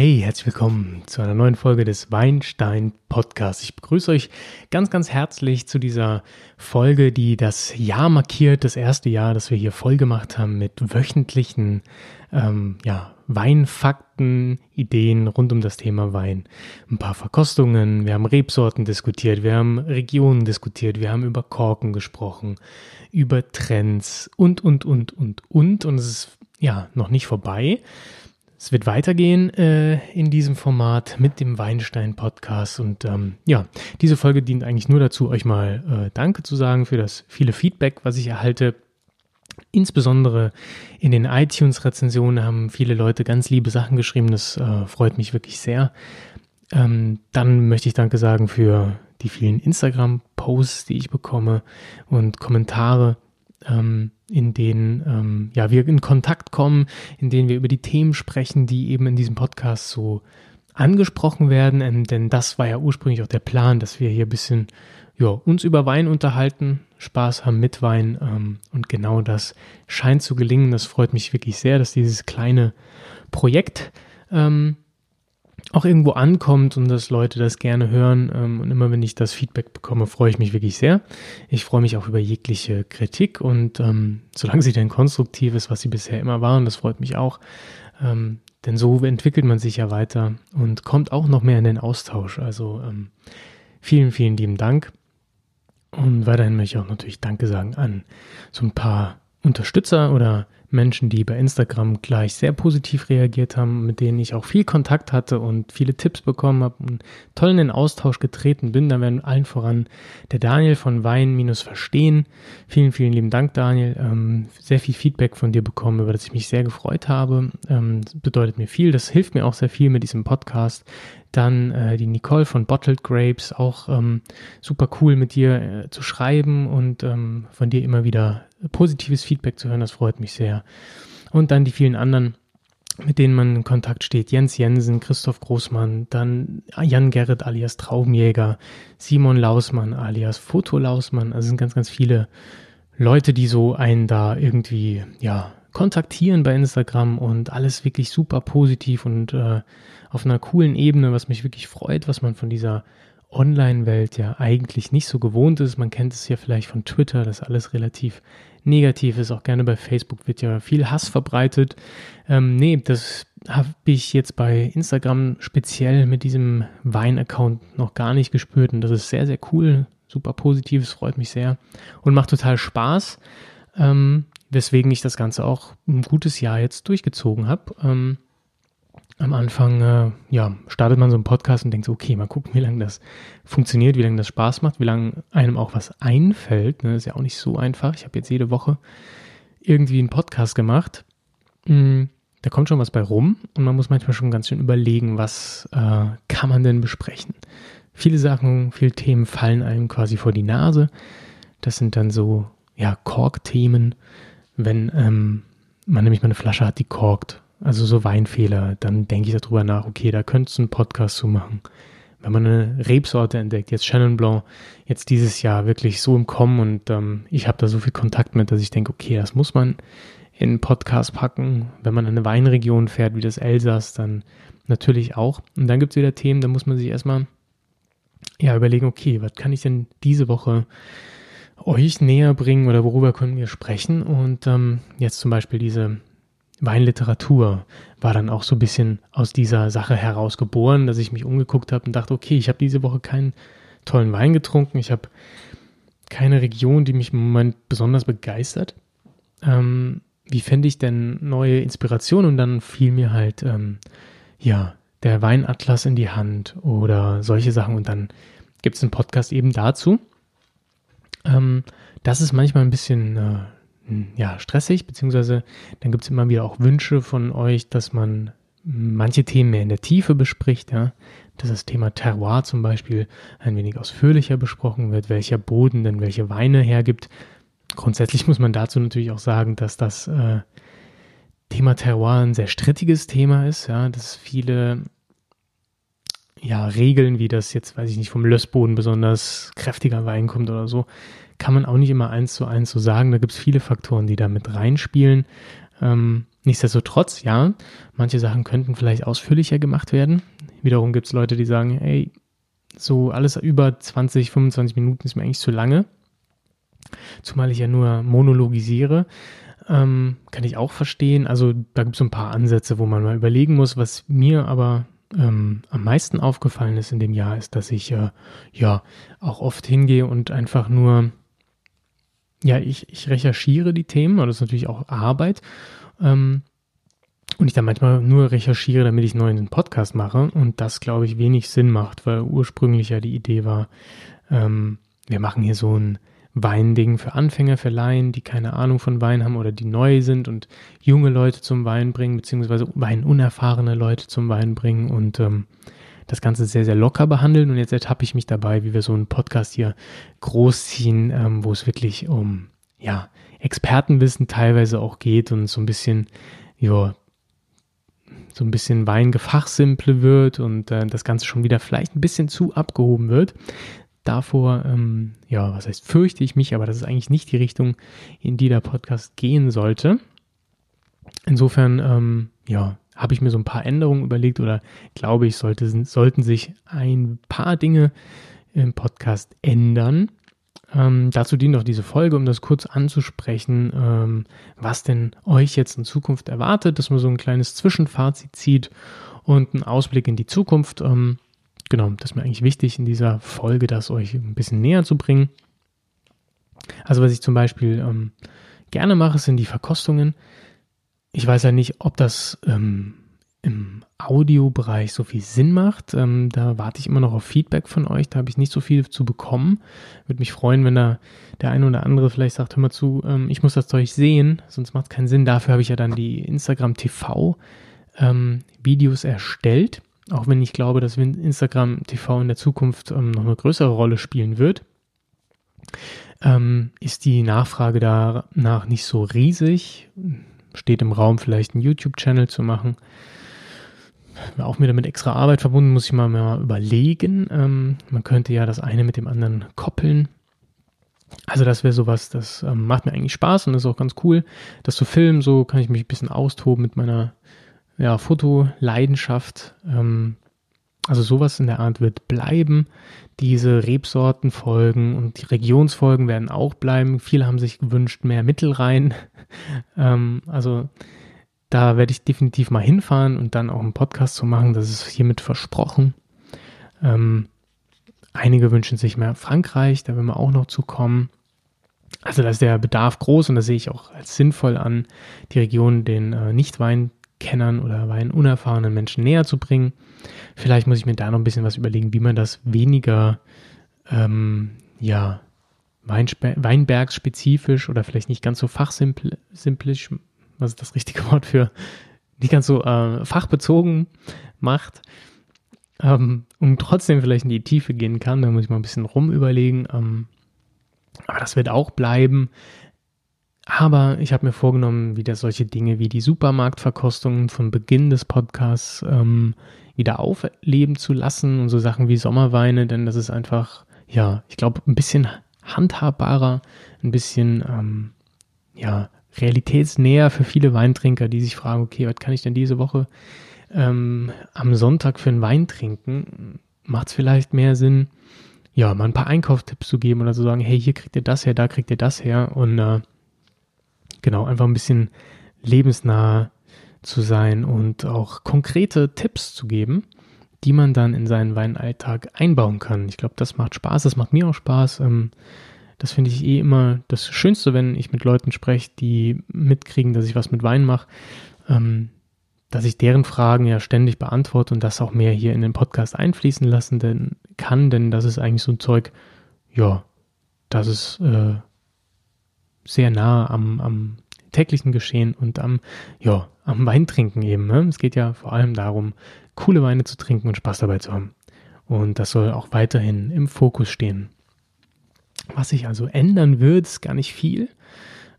Hey, herzlich willkommen zu einer neuen Folge des Weinstein Podcasts. Ich begrüße euch ganz, ganz herzlich zu dieser Folge, die das Jahr markiert, das erste Jahr, das wir hier voll gemacht haben mit wöchentlichen ähm, ja, Weinfakten, Ideen rund um das Thema Wein. Ein paar Verkostungen, wir haben Rebsorten diskutiert, wir haben Regionen diskutiert, wir haben über Korken gesprochen, über Trends und, und, und, und, und. Und es ist ja noch nicht vorbei. Es wird weitergehen äh, in diesem Format mit dem Weinstein Podcast und ähm, ja, diese Folge dient eigentlich nur dazu, euch mal äh, Danke zu sagen für das viele Feedback, was ich erhalte. Insbesondere in den iTunes-Rezensionen haben viele Leute ganz liebe Sachen geschrieben. Das äh, freut mich wirklich sehr. Ähm, dann möchte ich Danke sagen für die vielen Instagram-Posts, die ich bekomme und Kommentare ähm, in denen ähm, ja, wir in Kontakt kommen, in denen wir über die Themen sprechen, die eben in diesem Podcast so angesprochen werden. Ähm, denn das war ja ursprünglich auch der Plan, dass wir hier ein bisschen ja, uns über Wein unterhalten, Spaß haben mit Wein. Ähm, und genau das scheint zu gelingen. Das freut mich wirklich sehr, dass dieses kleine Projekt ähm, auch irgendwo ankommt und dass Leute das gerne hören. Ähm, und immer wenn ich das Feedback bekomme, freue ich mich wirklich sehr. Ich freue mich auch über jegliche Kritik und ähm, solange sie denn konstruktiv ist, was sie bisher immer waren, das freut mich auch. Ähm, denn so entwickelt man sich ja weiter und kommt auch noch mehr in den Austausch. Also ähm, vielen, vielen lieben Dank. Und weiterhin möchte ich auch natürlich Danke sagen an so ein paar Unterstützer oder Menschen, die bei Instagram gleich sehr positiv reagiert haben, mit denen ich auch viel Kontakt hatte und viele Tipps bekommen habe und toll in den Austausch getreten bin. Da werden allen voran der Daniel von Wein-Verstehen. Vielen, vielen lieben Dank, Daniel. Ähm, sehr viel Feedback von dir bekommen, über das ich mich sehr gefreut habe. Ähm, das bedeutet mir viel. Das hilft mir auch sehr viel mit diesem Podcast. Dann äh, die Nicole von Bottled Grapes, auch ähm, super cool mit dir äh, zu schreiben und ähm, von dir immer wieder positives Feedback zu hören, das freut mich sehr. Und dann die vielen anderen, mit denen man in Kontakt steht. Jens Jensen, Christoph Großmann, dann Jan Gerrit alias Traumjäger, Simon Lausmann alias Foto Lausmann. Also sind ganz, ganz viele Leute, die so einen da irgendwie, ja, kontaktieren bei Instagram und alles wirklich super positiv und äh, auf einer coolen Ebene, was mich wirklich freut, was man von dieser Online-Welt ja eigentlich nicht so gewohnt ist. Man kennt es ja vielleicht von Twitter, dass alles relativ negativ ist. Auch gerne bei Facebook wird ja viel Hass verbreitet. Ähm, nee, das habe ich jetzt bei Instagram speziell mit diesem Wein-Account noch gar nicht gespürt. Und das ist sehr, sehr cool. Super positives, freut mich sehr und macht total Spaß. Ähm, weswegen ich das Ganze auch ein gutes Jahr jetzt durchgezogen habe. Ähm, am Anfang, äh, ja, startet man so einen Podcast und denkt so, okay, mal gucken, wie lange das funktioniert, wie lange das Spaß macht, wie lange einem auch was einfällt. Ne? ist ja auch nicht so einfach. Ich habe jetzt jede Woche irgendwie einen Podcast gemacht. Mm, da kommt schon was bei rum und man muss manchmal schon ganz schön überlegen, was äh, kann man denn besprechen. Viele Sachen, viele Themen fallen einem quasi vor die Nase. Das sind dann so, ja, Kork-Themen, wenn ähm, man nämlich mal eine Flasche hat, die korkt also so Weinfehler, dann denke ich darüber nach, okay, da könntest du einen Podcast zu machen. Wenn man eine Rebsorte entdeckt, jetzt Chenin Blanc, jetzt dieses Jahr wirklich so im Kommen und ähm, ich habe da so viel Kontakt mit, dass ich denke, okay, das muss man in einen Podcast packen. Wenn man in eine Weinregion fährt, wie das Elsass, dann natürlich auch. Und dann gibt es wieder Themen, da muss man sich erstmal ja, überlegen, okay, was kann ich denn diese Woche euch näher bringen oder worüber können wir sprechen? Und ähm, jetzt zum Beispiel diese Weinliteratur war dann auch so ein bisschen aus dieser Sache heraus geboren, dass ich mich umgeguckt habe und dachte, okay, ich habe diese Woche keinen tollen Wein getrunken, ich habe keine Region, die mich im Moment besonders begeistert. Ähm, wie fände ich denn neue Inspiration? Und dann fiel mir halt, ähm, ja, der Weinatlas in die Hand oder solche Sachen. Und dann gibt es einen Podcast eben dazu. Ähm, das ist manchmal ein bisschen äh, ja, stressig, beziehungsweise dann gibt es immer wieder auch Wünsche von euch, dass man manche Themen mehr in der Tiefe bespricht, ja, dass das Thema Terroir zum Beispiel ein wenig ausführlicher besprochen wird, welcher Boden denn welche Weine hergibt. Grundsätzlich muss man dazu natürlich auch sagen, dass das äh, Thema Terroir ein sehr strittiges Thema ist, ja, dass viele ja, Regeln, wie das jetzt, weiß ich nicht, vom Lössboden besonders kräftiger Wein kommt oder so, kann man auch nicht immer eins zu eins so sagen. Da gibt es viele Faktoren, die da mit reinspielen. Ähm, nichtsdestotrotz, ja, manche Sachen könnten vielleicht ausführlicher gemacht werden. Wiederum gibt es Leute, die sagen, hey, so alles über 20, 25 Minuten ist mir eigentlich zu lange. Zumal ich ja nur monologisiere. Ähm, kann ich auch verstehen. Also da gibt es so ein paar Ansätze, wo man mal überlegen muss. Was mir aber ähm, am meisten aufgefallen ist in dem Jahr, ist, dass ich äh, ja auch oft hingehe und einfach nur, ja, ich, ich recherchiere die Themen, aber das ist natürlich auch Arbeit. Ähm, und ich dann manchmal nur recherchiere, damit ich neu einen Podcast mache. Und das, glaube ich, wenig Sinn macht, weil ursprünglich ja die Idee war, ähm, wir machen hier so ein Weinding für Anfänger, für Laien, die keine Ahnung von Wein haben oder die neu sind und junge Leute zum Wein bringen, beziehungsweise weinunerfahrene Leute zum Wein bringen und ähm, das Ganze sehr, sehr locker behandeln. Und jetzt ertappe ich mich dabei, wie wir so einen Podcast hier großziehen, ähm, wo es wirklich um, ja, Expertenwissen teilweise auch geht und so ein bisschen, ja, so ein bisschen Weingefachsimple wird und äh, das Ganze schon wieder vielleicht ein bisschen zu abgehoben wird davor, ähm, ja, was heißt, fürchte ich mich, aber das ist eigentlich nicht die Richtung, in die der Podcast gehen sollte. Insofern, ähm, ja, habe ich mir so ein paar Änderungen überlegt oder glaube ich, sollte, sollten sich ein paar Dinge im Podcast ändern. Ähm, dazu dient auch diese Folge, um das kurz anzusprechen, ähm, was denn euch jetzt in Zukunft erwartet, dass man so ein kleines Zwischenfazit zieht und einen Ausblick in die Zukunft. Ähm, genau, das ist mir eigentlich wichtig in dieser Folge, das euch ein bisschen näher zu bringen. Also was ich zum Beispiel ähm, gerne mache, sind die Verkostungen. Ich weiß ja nicht, ob das ähm, im Audiobereich so viel Sinn macht. Ähm, da warte ich immer noch auf Feedback von euch. Da habe ich nicht so viel zu bekommen. Würde mich freuen, wenn da der eine oder andere vielleicht sagt, hör mal zu, ähm, ich muss das Zeug sehen, sonst macht es keinen Sinn. Dafür habe ich ja dann die Instagram TV ähm, Videos erstellt auch wenn ich glaube, dass Instagram TV in der Zukunft ähm, noch eine größere Rolle spielen wird, ähm, ist die Nachfrage danach nicht so riesig. Steht im Raum, vielleicht einen YouTube-Channel zu machen. Auch mir damit extra Arbeit verbunden, muss ich mal, mal überlegen. Ähm, man könnte ja das eine mit dem anderen koppeln. Also das wäre sowas, das ähm, macht mir eigentlich Spaß und ist auch ganz cool, das zu filmen. So kann ich mich ein bisschen austoben mit meiner ja, Fotoleidenschaft. Ähm, also sowas in der Art wird bleiben. Diese Rebsortenfolgen und die Regionsfolgen werden auch bleiben. Viele haben sich gewünscht, mehr Mittelrhein. ähm, also da werde ich definitiv mal hinfahren und dann auch einen Podcast zu machen. Das ist hiermit versprochen. Ähm, einige wünschen sich mehr Frankreich, da werden wir auch noch zu kommen. Also da ist der Bedarf groß und das sehe ich auch als sinnvoll an, die Region den äh, Nicht-Wein Kennern oder weinunerfahrenen Menschen näher zu bringen. Vielleicht muss ich mir da noch ein bisschen was überlegen, wie man das weniger, ähm, ja, Weinbergsspezifisch oder vielleicht nicht ganz so fachsimplisch, was ist das richtige Wort für, nicht ganz so äh, fachbezogen macht, ähm, und trotzdem vielleicht in die Tiefe gehen kann. Da muss ich mal ein bisschen rumüberlegen. Ähm, aber das wird auch bleiben. Aber ich habe mir vorgenommen, wieder solche Dinge wie die Supermarktverkostungen von Beginn des Podcasts ähm, wieder aufleben zu lassen und so Sachen wie Sommerweine, denn das ist einfach, ja, ich glaube, ein bisschen handhabbarer, ein bisschen, ähm, ja, realitätsnäher für viele Weintrinker, die sich fragen, okay, was kann ich denn diese Woche ähm, am Sonntag für einen Wein trinken? Macht es vielleicht mehr Sinn, ja, mal ein paar Einkaufstipps zu geben oder zu sagen, hey, hier kriegt ihr das her, da kriegt ihr das her und äh, genau, einfach ein bisschen lebensnah zu sein und auch konkrete Tipps zu geben, die man dann in seinen Weinalltag einbauen kann. Ich glaube, das macht Spaß, das macht mir auch Spaß. Ähm, das finde ich eh immer das Schönste, wenn ich mit Leuten spreche, die mitkriegen, dass ich was mit Wein mache, ähm, dass ich deren Fragen ja ständig beantworte und das auch mehr hier in den Podcast einfließen lassen denn, kann, denn das ist eigentlich so ein Zeug, ja, das ist äh, sehr nah am, am täglichen Geschehen und am, ja, am Weintrinken eben. Ne? Es geht ja vor allem darum, coole Weine zu trinken und Spaß dabei zu haben. Und das soll auch weiterhin im Fokus stehen. Was sich also ändern wird, ist gar nicht viel.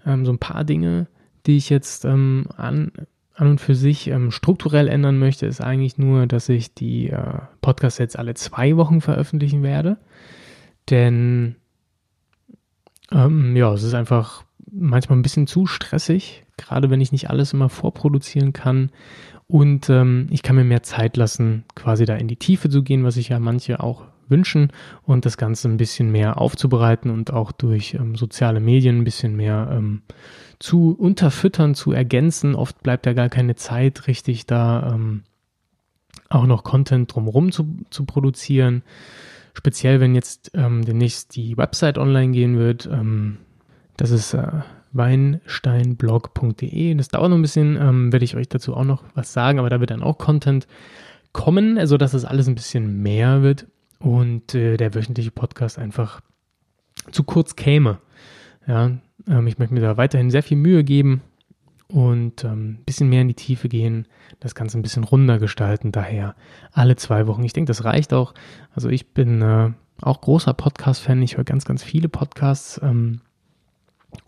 Ähm, so ein paar Dinge, die ich jetzt ähm, an, an und für sich ähm, strukturell ändern möchte, ist eigentlich nur, dass ich die äh, Podcasts jetzt alle zwei Wochen veröffentlichen werde. Denn ähm, ja, es ist einfach manchmal ein bisschen zu stressig, gerade wenn ich nicht alles immer vorproduzieren kann. Und ähm, ich kann mir mehr Zeit lassen, quasi da in die Tiefe zu gehen, was sich ja manche auch wünschen und das Ganze ein bisschen mehr aufzubereiten und auch durch ähm, soziale Medien ein bisschen mehr ähm, zu unterfüttern, zu ergänzen. Oft bleibt ja gar keine Zeit, richtig da ähm, auch noch Content drumherum zu, zu produzieren. Speziell, wenn jetzt ähm, demnächst die Website online gehen wird. Ähm, das ist äh, weinsteinblog.de. Das dauert noch ein bisschen, ähm, werde ich euch dazu auch noch was sagen, aber da wird dann auch Content kommen, also dass das alles ein bisschen mehr wird und äh, der wöchentliche Podcast einfach zu kurz käme. Ja, ähm, ich möchte mir da weiterhin sehr viel Mühe geben und ein ähm, bisschen mehr in die Tiefe gehen, das Ganze ein bisschen runder gestalten. Daher alle zwei Wochen. Ich denke, das reicht auch. Also ich bin äh, auch großer Podcast-Fan. Ich höre ganz, ganz viele Podcasts ähm,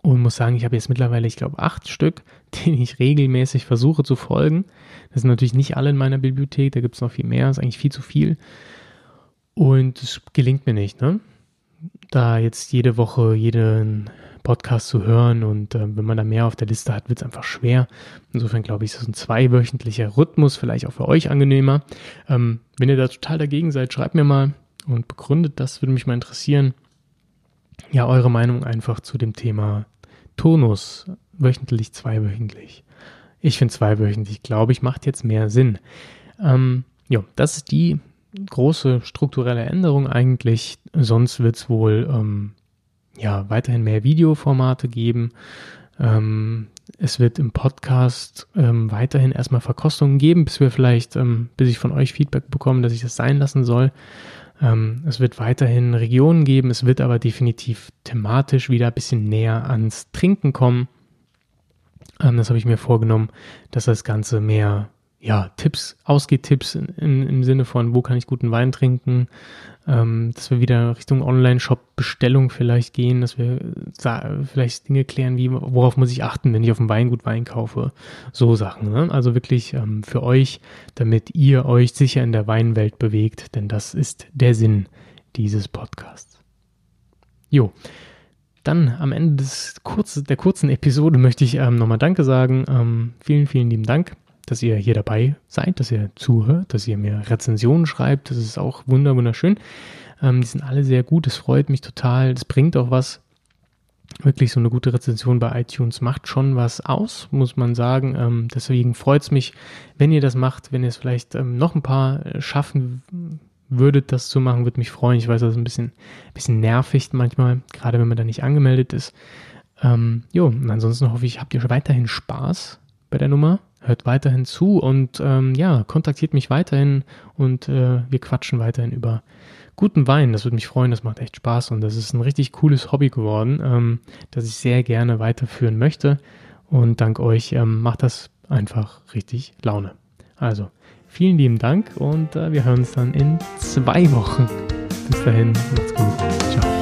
und muss sagen, ich habe jetzt mittlerweile, ich glaube, acht Stück, denen ich regelmäßig versuche zu folgen. Das sind natürlich nicht alle in meiner Bibliothek. Da gibt es noch viel mehr. Das ist eigentlich viel zu viel. Und es gelingt mir nicht, ne? Da jetzt jede Woche jeden Podcast zu hören und äh, wenn man da mehr auf der Liste hat, wird es einfach schwer. Insofern glaube ich, ist ein zweiwöchentlicher Rhythmus vielleicht auch für euch angenehmer. Ähm, wenn ihr da total dagegen seid, schreibt mir mal und begründet das, würde mich mal interessieren. Ja, eure Meinung einfach zu dem Thema Tonus, wöchentlich, zweiwöchentlich. Ich finde zweiwöchentlich, glaube ich, macht jetzt mehr Sinn. Ähm, ja, das ist die große strukturelle Änderung eigentlich. Sonst wird es wohl ähm, ja, weiterhin mehr Videoformate geben. Ähm, es wird im Podcast ähm, weiterhin erstmal Verkostungen geben, bis wir vielleicht, ähm, bis ich von euch Feedback bekomme, dass ich das sein lassen soll. Ähm, es wird weiterhin Regionen geben, es wird aber definitiv thematisch wieder ein bisschen näher ans Trinken kommen. Ähm, das habe ich mir vorgenommen, dass das Ganze mehr ja, Tipps, Ausgehtipps in, im Sinne von, wo kann ich guten Wein trinken, ähm, dass wir wieder Richtung Online-Shop-Bestellung vielleicht gehen, dass wir vielleicht Dinge klären, wie, worauf muss ich achten, wenn ich auf dem Weingut Wein kaufe, so Sachen. Ne? Also wirklich ähm, für euch, damit ihr euch sicher in der Weinwelt bewegt, denn das ist der Sinn dieses Podcasts. Jo. Dann am Ende des kurz, der kurzen Episode möchte ich ähm, nochmal Danke sagen. Ähm, vielen, vielen lieben Dank dass ihr hier dabei seid, dass ihr zuhört, dass ihr mir Rezensionen schreibt. Das ist auch wunderschön. Ähm, die sind alle sehr gut. Es freut mich total. Es bringt auch was. Wirklich so eine gute Rezension bei iTunes macht schon was aus, muss man sagen. Ähm, deswegen freut es mich, wenn ihr das macht, wenn ihr es vielleicht ähm, noch ein paar äh, schaffen würdet, das zu machen, würde mich freuen. Ich weiß, das ist ein bisschen, bisschen nervig manchmal, gerade wenn man da nicht angemeldet ist. Ähm, jo, und ansonsten hoffe ich, habt ihr weiterhin Spaß bei der Nummer hört weiterhin zu und ähm, ja, kontaktiert mich weiterhin und äh, wir quatschen weiterhin über guten Wein. Das würde mich freuen, das macht echt Spaß und das ist ein richtig cooles Hobby geworden, ähm, das ich sehr gerne weiterführen möchte. Und dank euch ähm, macht das einfach richtig Laune. Also, vielen lieben Dank und äh, wir hören uns dann in zwei Wochen. Bis dahin, macht's gut. Ciao.